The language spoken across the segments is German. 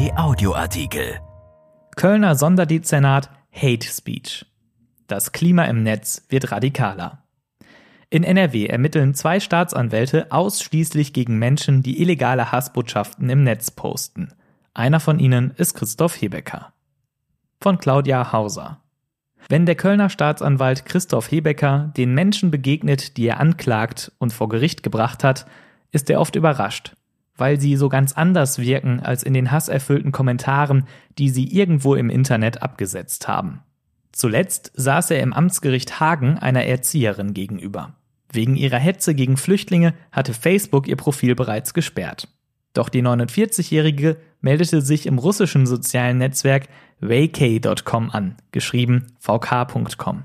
RP Audioartikel. Kölner Sonderdezernat Hate Speech. Das Klima im Netz wird radikaler. In NRW ermitteln zwei Staatsanwälte ausschließlich gegen Menschen, die illegale Hassbotschaften im Netz posten. Einer von ihnen ist Christoph Hebecker. Von Claudia Hauser. Wenn der Kölner Staatsanwalt Christoph Hebecker den Menschen begegnet, die er anklagt und vor Gericht gebracht hat, ist er oft überrascht weil sie so ganz anders wirken als in den hasserfüllten Kommentaren, die sie irgendwo im Internet abgesetzt haben. Zuletzt saß er im Amtsgericht Hagen einer Erzieherin gegenüber. Wegen ihrer Hetze gegen Flüchtlinge hatte Facebook ihr Profil bereits gesperrt. Doch die 49-Jährige meldete sich im russischen sozialen Netzwerk vk.com an, geschrieben vk.com,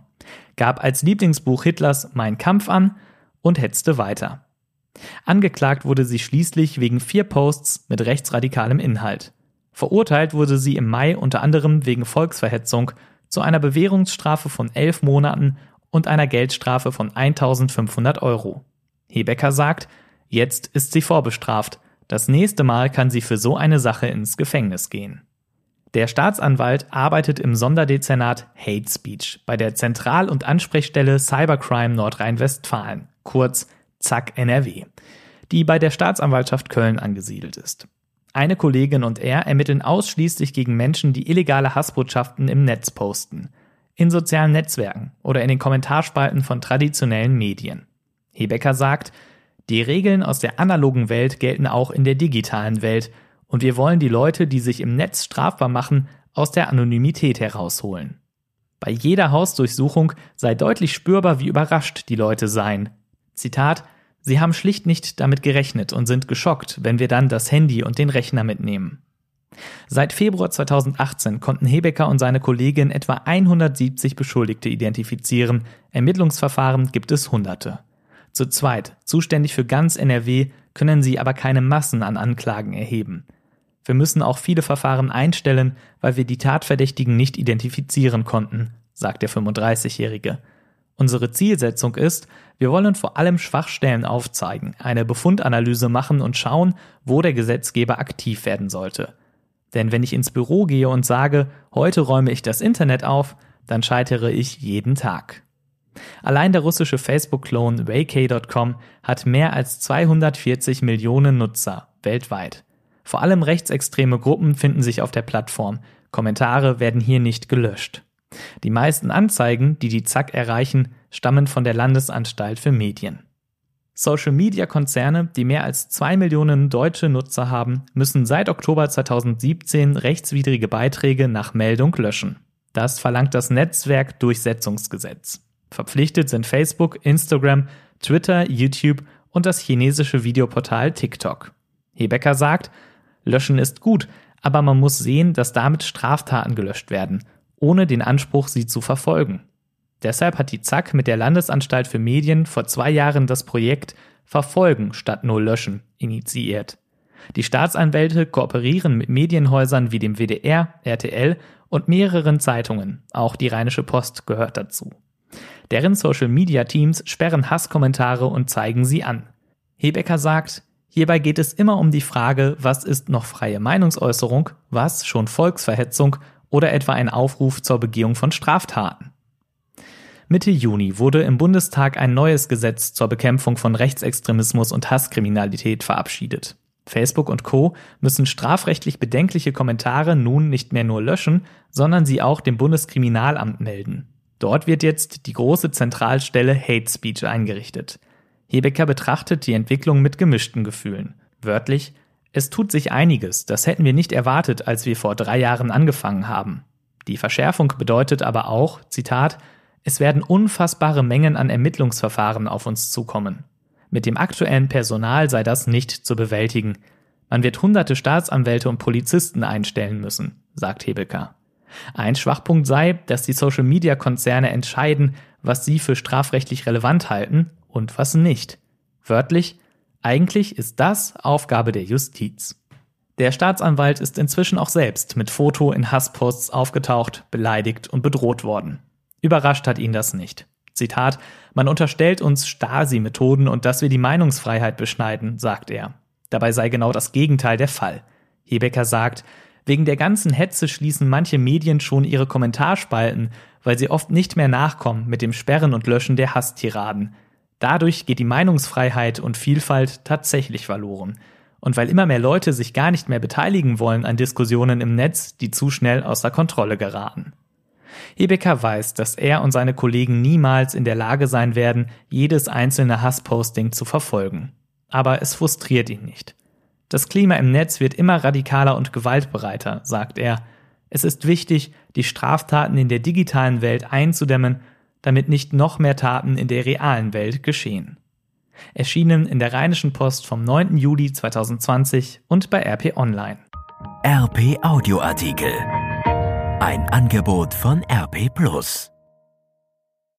gab als Lieblingsbuch Hitlers Mein Kampf an und hetzte weiter. Angeklagt wurde sie schließlich wegen vier Posts mit rechtsradikalem Inhalt. Verurteilt wurde sie im Mai unter anderem wegen Volksverhetzung zu einer Bewährungsstrafe von elf Monaten und einer Geldstrafe von 1500 Euro. Hebecker sagt, jetzt ist sie vorbestraft. Das nächste Mal kann sie für so eine Sache ins Gefängnis gehen. Der Staatsanwalt arbeitet im Sonderdezernat Hate Speech bei der Zentral- und Ansprechstelle Cybercrime Nordrhein-Westfalen, kurz Zack NRW, die bei der Staatsanwaltschaft Köln angesiedelt ist. Eine Kollegin und er ermitteln ausschließlich gegen Menschen, die illegale Hassbotschaften im Netz posten, in sozialen Netzwerken oder in den Kommentarspalten von traditionellen Medien. Hebecker sagt, die Regeln aus der analogen Welt gelten auch in der digitalen Welt und wir wollen die Leute, die sich im Netz strafbar machen, aus der Anonymität herausholen. Bei jeder Hausdurchsuchung sei deutlich spürbar, wie überrascht die Leute seien. Zitat, Sie haben schlicht nicht damit gerechnet und sind geschockt, wenn wir dann das Handy und den Rechner mitnehmen. Seit Februar 2018 konnten Hebecker und seine Kollegin etwa 170 Beschuldigte identifizieren. Ermittlungsverfahren gibt es Hunderte. Zu zweit, zuständig für ganz NRW, können sie aber keine Massen an Anklagen erheben. Wir müssen auch viele Verfahren einstellen, weil wir die Tatverdächtigen nicht identifizieren konnten, sagt der 35-Jährige. Unsere Zielsetzung ist, wir wollen vor allem Schwachstellen aufzeigen, eine Befundanalyse machen und schauen, wo der Gesetzgeber aktiv werden sollte. Denn wenn ich ins Büro gehe und sage, heute räume ich das Internet auf, dann scheitere ich jeden Tag. Allein der russische Facebook-Klon Vacay.com hat mehr als 240 Millionen Nutzer weltweit. Vor allem rechtsextreme Gruppen finden sich auf der Plattform. Kommentare werden hier nicht gelöscht. Die meisten Anzeigen, die die Zack erreichen, stammen von der Landesanstalt für Medien. Social-Media-Konzerne, die mehr als zwei Millionen deutsche Nutzer haben, müssen seit Oktober 2017 rechtswidrige Beiträge nach Meldung löschen. Das verlangt das Netzwerkdurchsetzungsgesetz. Verpflichtet sind Facebook, Instagram, Twitter, YouTube und das chinesische Videoportal TikTok. Hebecker sagt, Löschen ist gut, aber man muss sehen, dass damit Straftaten gelöscht werden ohne den Anspruch, sie zu verfolgen. Deshalb hat die ZAK mit der Landesanstalt für Medien vor zwei Jahren das Projekt Verfolgen statt nur Löschen initiiert. Die Staatsanwälte kooperieren mit Medienhäusern wie dem WDR, RTL und mehreren Zeitungen, auch die Rheinische Post gehört dazu. Deren Social-Media-Teams sperren Hasskommentare und zeigen sie an. Hebecker sagt, hierbei geht es immer um die Frage, was ist noch freie Meinungsäußerung, was schon Volksverhetzung oder etwa ein Aufruf zur Begehung von Straftaten. Mitte Juni wurde im Bundestag ein neues Gesetz zur Bekämpfung von Rechtsextremismus und Hasskriminalität verabschiedet. Facebook und Co müssen strafrechtlich bedenkliche Kommentare nun nicht mehr nur löschen, sondern sie auch dem Bundeskriminalamt melden. Dort wird jetzt die große Zentralstelle Hate Speech eingerichtet. Hebecker betrachtet die Entwicklung mit gemischten Gefühlen. Wörtlich, es tut sich einiges, das hätten wir nicht erwartet, als wir vor drei Jahren angefangen haben. Die Verschärfung bedeutet aber auch, Zitat, es werden unfassbare Mengen an Ermittlungsverfahren auf uns zukommen. Mit dem aktuellen Personal sei das nicht zu bewältigen. Man wird hunderte Staatsanwälte und Polizisten einstellen müssen, sagt Hebecker. Ein Schwachpunkt sei, dass die Social-Media-Konzerne entscheiden, was sie für strafrechtlich relevant halten und was nicht. Wörtlich, eigentlich ist das Aufgabe der Justiz. Der Staatsanwalt ist inzwischen auch selbst mit Foto in Hassposts aufgetaucht, beleidigt und bedroht worden. Überrascht hat ihn das nicht. Zitat, man unterstellt uns Stasi-Methoden und dass wir die Meinungsfreiheit beschneiden, sagt er. Dabei sei genau das Gegenteil der Fall. Hebecker sagt, Wegen der ganzen Hetze schließen manche Medien schon ihre Kommentarspalten, weil sie oft nicht mehr nachkommen mit dem Sperren und Löschen der Hasstiraden. Dadurch geht die Meinungsfreiheit und Vielfalt tatsächlich verloren. Und weil immer mehr Leute sich gar nicht mehr beteiligen wollen an Diskussionen im Netz, die zu schnell außer Kontrolle geraten. Hebecker weiß, dass er und seine Kollegen niemals in der Lage sein werden, jedes einzelne Hassposting zu verfolgen. Aber es frustriert ihn nicht. Das Klima im Netz wird immer radikaler und gewaltbereiter, sagt er. Es ist wichtig, die Straftaten in der digitalen Welt einzudämmen, damit nicht noch mehr Taten in der realen Welt geschehen. Erschienen in der Rheinischen Post vom 9. Juli 2020 und bei RP Online. RP Audioartikel. Ein Angebot von RP Plus.